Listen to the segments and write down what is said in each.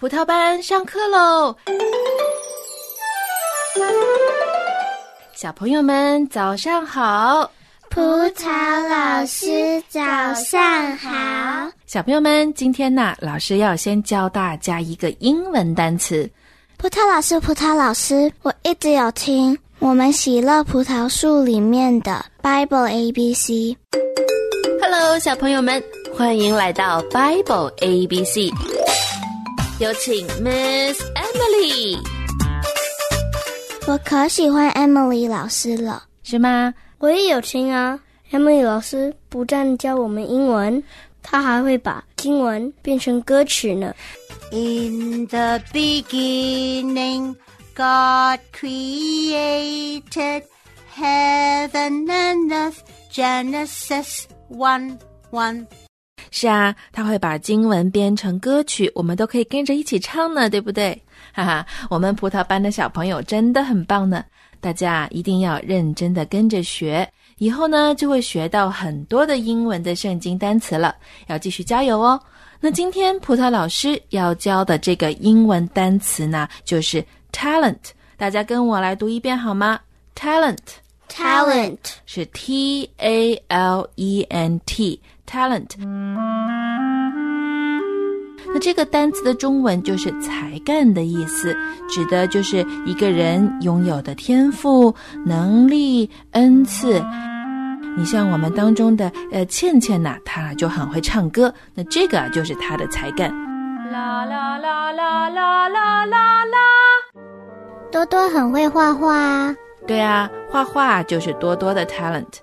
葡萄班上课喽！小朋友们早上好，葡萄老师早上好。小朋友们，今天呢，老师要先教大家一个英文单词。葡萄老师，葡萄老师，我一直有听我们喜乐葡萄树里面的 Bible A B C。Hello，小朋友们，欢迎来到 Bible A B C。有请 Miss Emily。我可喜欢 Emily 老师了，是吗？我也有听啊。Emily 老师不但教我们英文，她还会把经文变成歌曲呢。In the beginning, God created heaven and earth. Genesis one one. 是啊，他会把经文编成歌曲，我们都可以跟着一起唱呢，对不对？哈哈，我们葡萄班的小朋友真的很棒呢，大家一定要认真的跟着学，以后呢就会学到很多的英文的圣经单词了，要继续加油哦。那今天葡萄老师要教的这个英文单词呢，就是 talent，大家跟我来读一遍好吗？talent，talent 是 T A L E N T。talent，那这个单词的中文就是才干的意思，指的就是一个人拥有的天赋、能力、恩赐。你像我们当中的呃倩倩呐，她就很会唱歌，那这个就是她的才干。啦啦啦啦啦啦啦啦，多多很会画画。对啊，画画就是多多的 talent。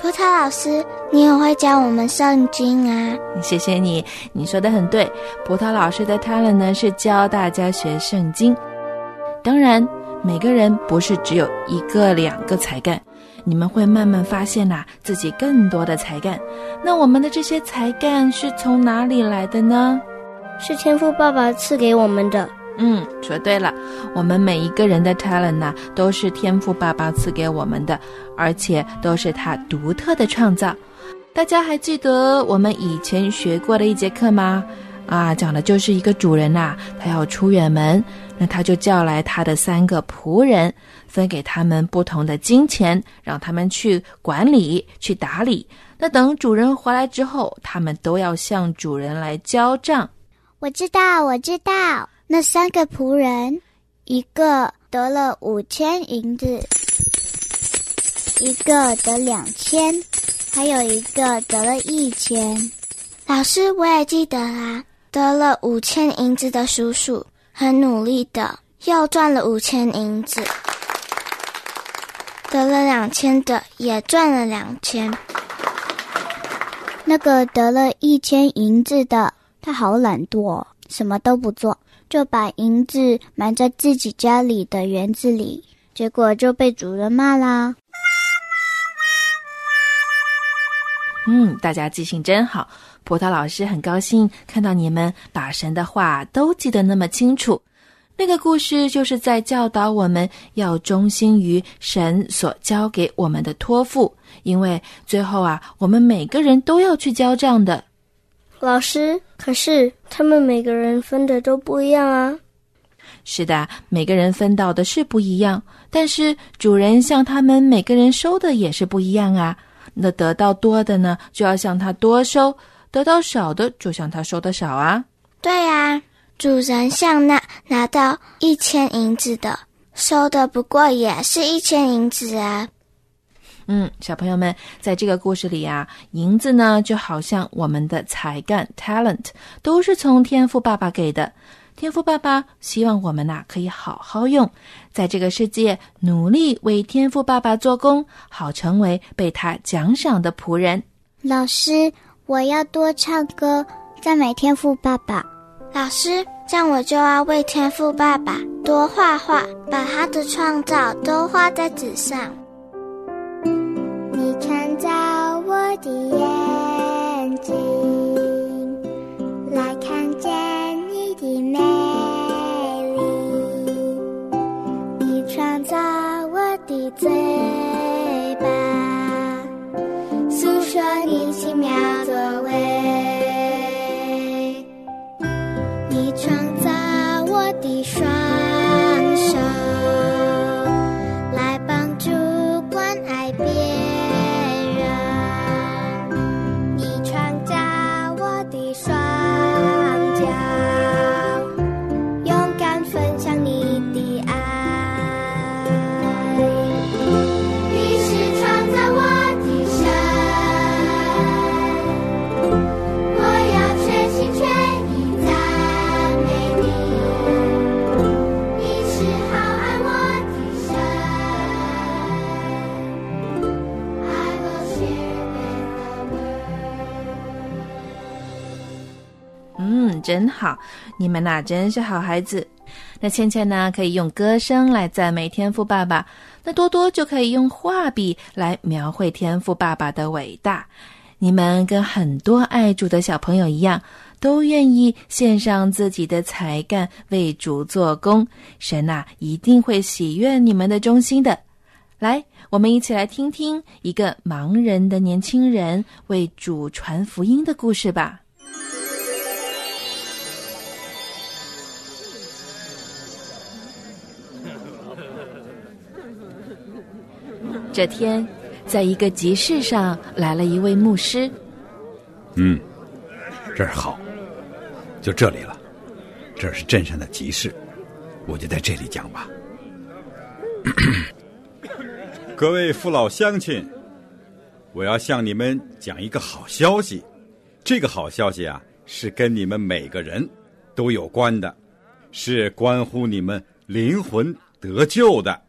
葡萄老师，你很会教我们圣经啊！谢谢你，你说的很对。葡萄老师的 talent 呢是教大家学圣经。当然，每个人不是只有一个两个才干，你们会慢慢发现呐自己更多的才干。那我们的这些才干是从哪里来的呢？是天赋爸爸赐给我们的。嗯，说对了，我们每一个人的 talent 呢，都是天赋爸爸赐给我们的，而且都是他独特的创造。大家还记得我们以前学过的一节课吗？啊，讲的就是一个主人呐，他要出远门，那他就叫来他的三个仆人，分给他们不同的金钱，让他们去管理、去打理。那等主人回来之后，他们都要向主人来交账。我知道，我知道。那三个仆人，一个得了五千银子，一个得两千，还有一个得了一千。老师，我也记得啦。得了五千银子的叔叔很努力的，又赚了五千银子。得了两千的也赚了两千。那个得了一千银子的，他好懒惰，什么都不做。就把银子埋在自己家里的园子里，结果就被主人骂啦。嗯，大家记性真好。葡萄老师很高兴看到你们把神的话都记得那么清楚。那个故事就是在教导我们要忠心于神所交给我们的托付，因为最后啊，我们每个人都要去交账的。老师，可是他们每个人分的都不一样啊。是的，每个人分到的是不一样，但是主人向他们每个人收的也是不一样啊。那得到多的呢，就要向他多收；得到少的，就向他收的少啊。对呀，主人向那拿到一千银子的收的，不过也是一千银子啊。嗯，小朋友们，在这个故事里啊，银子呢就好像我们的才干 （talent） 都是从天赋爸爸给的。天赋爸爸希望我们呐可以好好用，在这个世界努力为天赋爸爸做工，好成为被他奖赏的仆人。老师，我要多唱歌，赞美天赋爸爸。老师，这样我就要为天赋爸爸多画画，把他的创造都画在纸上。你创造我的眼睛，来看见你的美丽。你创造我的嘴真好，你们呐真是好孩子。那倩倩呢，可以用歌声来赞美天赋爸爸；那多多就可以用画笔来描绘天赋爸爸的伟大。你们跟很多爱主的小朋友一样，都愿意献上自己的才干为主做工，神呐、一定会喜悦你们的忠心的。来，我们一起来听听一个盲人的年轻人为主传福音的故事吧。这天，在一个集市上来了一位牧师。嗯，这儿好，就这里了。这是镇上的集市，我就在这里讲吧。各位父老乡亲，我要向你们讲一个好消息。这个好消息啊，是跟你们每个人都有关的，是关乎你们灵魂得救的。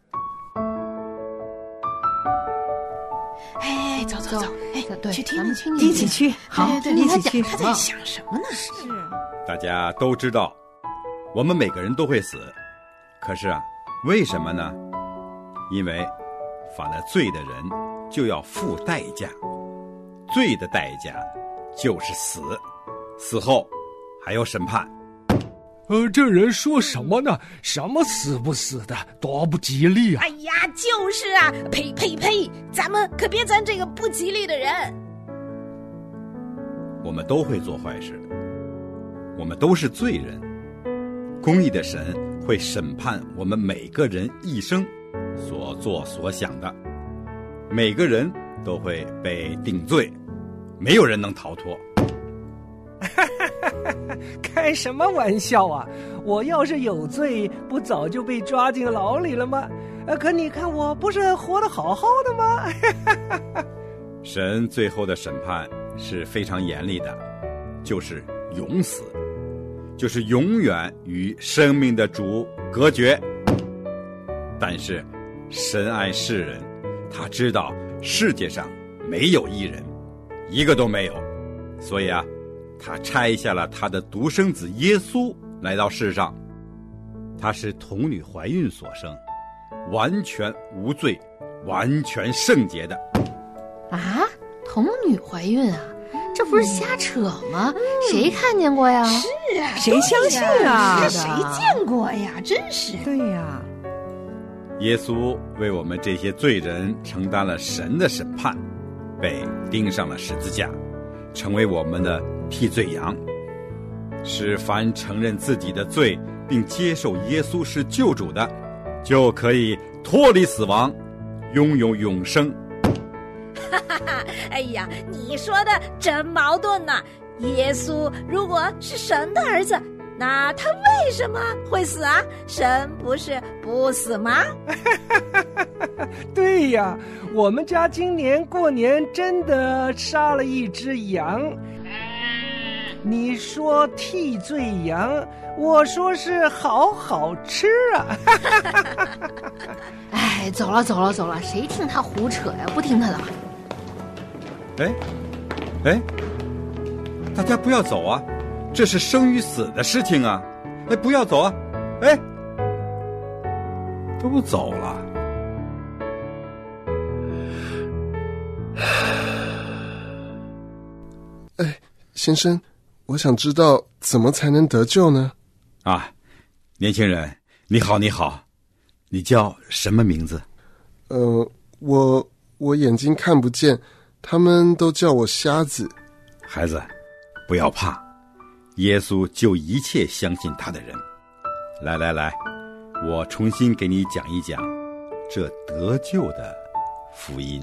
走哎，对去听一起去，好对对，听他讲讲什么他在想什么呢？是大家都知道，我们每个人都会死，可是啊，为什么呢？因为犯了罪的人就要付代价，罪的代价就是死，死后还要审判。呃，这人说什么呢？什么死不死的，多不吉利啊！哎呀，就是啊，呸呸呸！咱们可别钻这个不吉利的人。我们都会做坏事，我们都是罪人。公义的神会审判我们每个人一生所做所想的，每个人都会被定罪，没有人能逃脱。开什么玩笑啊！我要是有罪，不早就被抓进牢里了吗？呃，可你看我不是活得好好的吗？神最后的审判是非常严厉的，就是永死，就是永远与生命的主隔绝。但是，神爱世人，他知道世界上没有一人，一个都没有，所以啊，他拆下了他的独生子耶稣来到世上。他是童女怀孕所生，完全无罪，完全圣洁的。啊，童女怀孕啊，这不是瞎扯吗？谁看见过呀？是啊，谁相信啊这谁见过呀？真是。对呀，耶稣为我们这些罪人承担了神的审判，被钉上了十字架，成为我们的替罪羊，使凡承认自己的罪并接受耶稣是救主的，就可以脱离死亡，拥有永生。哈哈哈哎呀，你说的真矛盾呐！耶稣如果是神的儿子，那他为什么会死啊？神不是不死吗？对呀，我们家今年过年真的杀了一只羊。你说替罪羊，我说是好好吃啊！哎，走了走了走了，谁听他胡扯呀？不听他的。哎，哎，大家不要走啊！这是生与死的事情啊！哎，不要走啊！哎，都走了。先生，我想知道怎么才能得救呢？啊，年轻人，你好，你好，你叫什么名字？呃，我我眼睛看不见，他们都叫我瞎子。孩子，不要怕，耶稣救一切相信他的人。来来来，我重新给你讲一讲这得救的福音。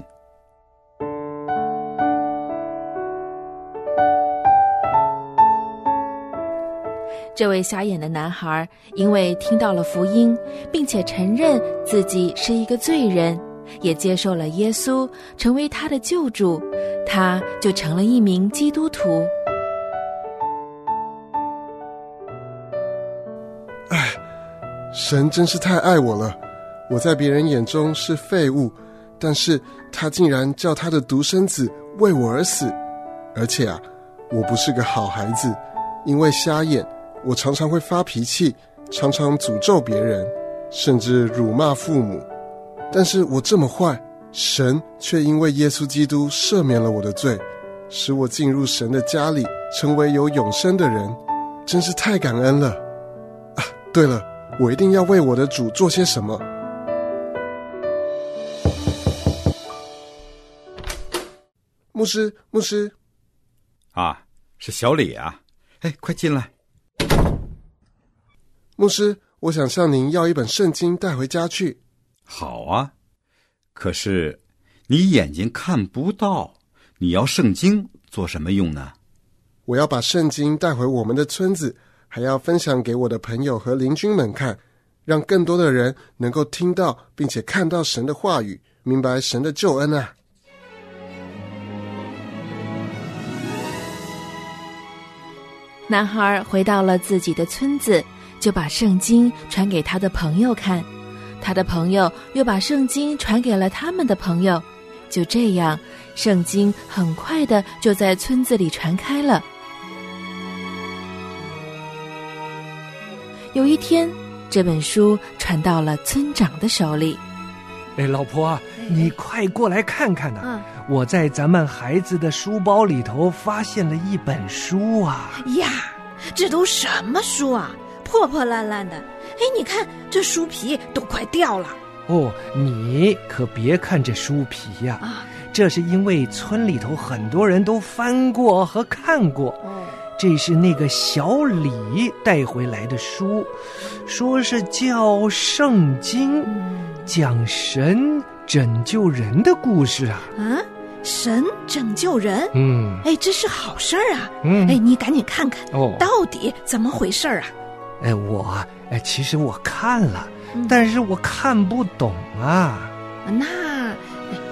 这位瞎眼的男孩因为听到了福音，并且承认自己是一个罪人，也接受了耶稣成为他的救主，他就成了一名基督徒。唉，神真是太爱我了。我在别人眼中是废物，但是他竟然叫他的独生子为我而死。而且啊，我不是个好孩子，因为瞎眼。我常常会发脾气，常常诅咒别人，甚至辱骂父母。但是我这么坏，神却因为耶稣基督赦免了我的罪，使我进入神的家里，成为有永生的人，真是太感恩了。啊，对了，我一定要为我的主做些什么。牧师，牧师，啊，是小李啊！哎，快进来。牧师，我想向您要一本圣经带回家去。好啊，可是你眼睛看不到，你要圣经做什么用呢？我要把圣经带回我们的村子，还要分享给我的朋友和邻居们看，让更多的人能够听到并且看到神的话语，明白神的救恩啊！男孩回到了自己的村子。就把圣经传给他的朋友看，他的朋友又把圣经传给了他们的朋友，就这样，圣经很快的就在村子里传开了。有一天，这本书传到了村长的手里。哎，老婆，你快过来看看呐！我在咱们孩子的书包里头发现了一本书啊！呀，这都什么书啊？破破烂烂的，哎，你看这书皮都快掉了。哦，你可别看这书皮呀，啊，这是因为村里头很多人都翻过和看过。哦，这是那个小李带回来的书，说是叫《圣经》，讲神拯救人的故事啊。啊，神拯救人？嗯，哎，这是好事儿啊。嗯，哎，你赶紧看看，哦，到底怎么回事儿啊？哎，我哎，其实我看了，但是我看不懂啊。那，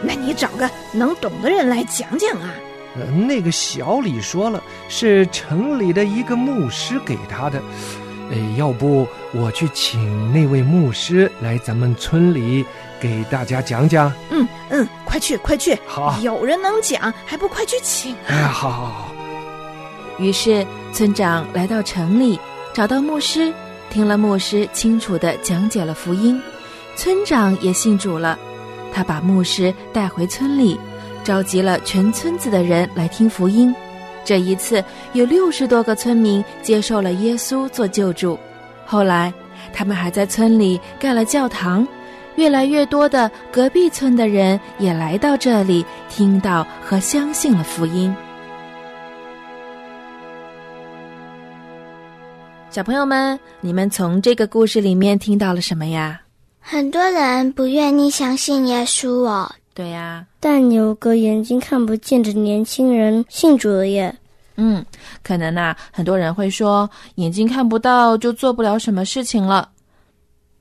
那你找个能懂的人来讲讲啊。那个小李说了，是城里的一个牧师给他的。哎，要不我去请那位牧师来咱们村里给大家讲讲？嗯嗯，快去快去！好，有人能讲，还不快去请？哎，好好好。于是村长来到城里。找到牧师，听了牧师清楚的讲解了福音，村长也信主了。他把牧师带回村里，召集了全村子的人来听福音。这一次有六十多个村民接受了耶稣做救主。后来，他们还在村里盖了教堂，越来越多的隔壁村的人也来到这里，听到和相信了福音。小朋友们，你们从这个故事里面听到了什么呀？很多人不愿意相信耶稣哦。对呀，但有个眼睛看不见的年轻人信主了耶。嗯，可能呐，很多人会说，眼睛看不到就做不了什么事情了。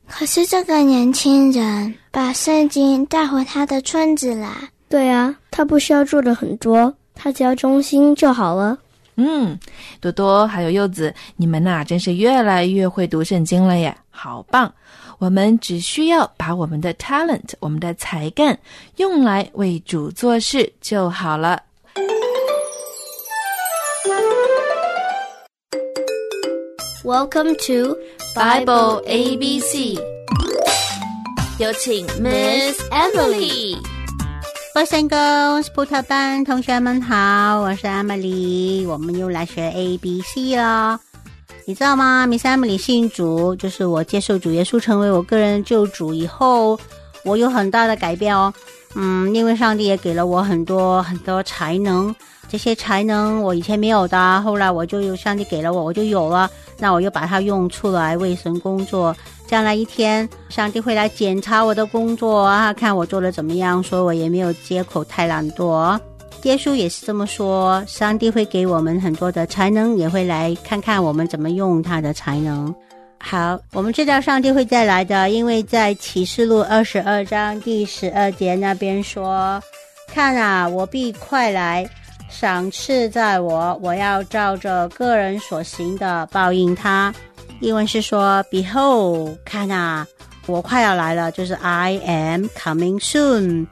可是这个年轻人把圣经带回他的村子来。对啊，他不需要做的很多，他只要忠心就好了。嗯，多多还有柚子，你们呐真是越来越会读圣经了耶，好棒！我们只需要把我们的 talent，我们的才干用来为主做事就好了。Welcome to Bible A B C，有请 Miss Emily。Boys and girls，葡萄班同学们好，我是 Emily，我们又来学 A B C 了。你知道吗？Miss Emily 信主，就是我接受主耶稣成为我个人救主以后，我有很大的改变哦。嗯，因为上帝也给了我很多很多才能，这些才能我以前没有的，后来我就有上帝给了我，我就有了，那我又把它用出来为神工作。将来一天，上帝会来检查我的工作啊，看我做的怎么样，所以我也没有借口太懒惰。耶稣也是这么说，上帝会给我们很多的才能，也会来看看我们怎么用他的才能。好，我们知道上帝会再来的，因为在启示录二十二章第十二节那边说：“看啊，我必快来，赏赐在我，我要照着个人所行的报应他。”英文是说：“Behold，看啊，我快要来了，就是 I am coming soon。”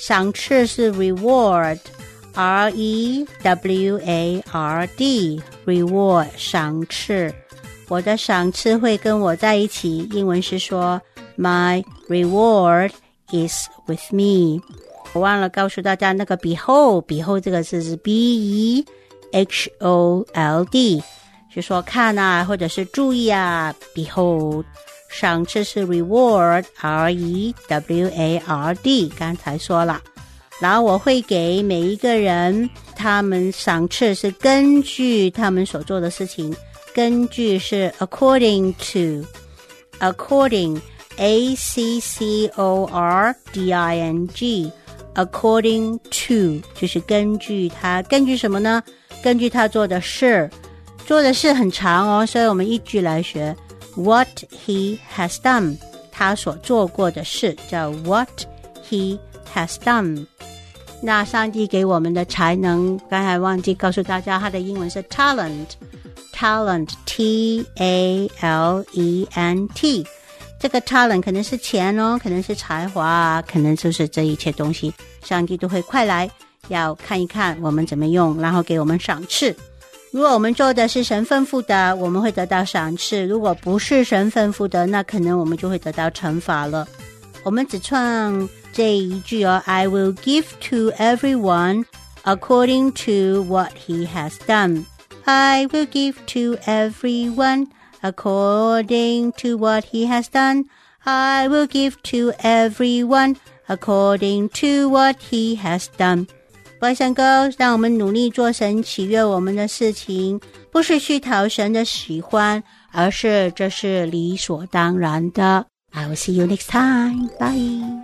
赏赐是 reward，R E W A R D，reward 赏赐。我的赏赐会跟我在一起。英文是说，My reward is with me。我忘了告诉大家，那个 behold，behold 这个字是 B E H O L D，就说看啊，或者是注意啊。Behold，赏赐是 reward，R E W A R D。刚才说了，然后我会给每一个人，他们赏赐是根据他们所做的事情。根据是 according to，according a c c o r d i n g，according to 就是根据他，根据什么呢？根据他做的事，做的事很长哦，所以我们一句来学 what he has done，他所做过的事叫 what he has done。那上帝给我们的才能，刚才忘记告诉大家，它的英文是 talent。 Talent T A L E N T，这个 talent 可能是钱哦，可能是才华啊，可能就是这一切东西，上帝都会快来要看一看我们怎么用，然后给我们赏赐。如果我们做的是神吩咐的，我们会得到赏赐；如果不是神吩咐的，那可能我们就会得到惩罚了。我们只唱这一句哦：I will give to everyone according to what he has done。I will give to everyone according to what he has done. I will give to everyone according to what he has done. Boys and girls，让我们努力做神喜悦我们的事情，不是去讨神的喜欢，而是这是理所当然的。I will see you next time. Bye.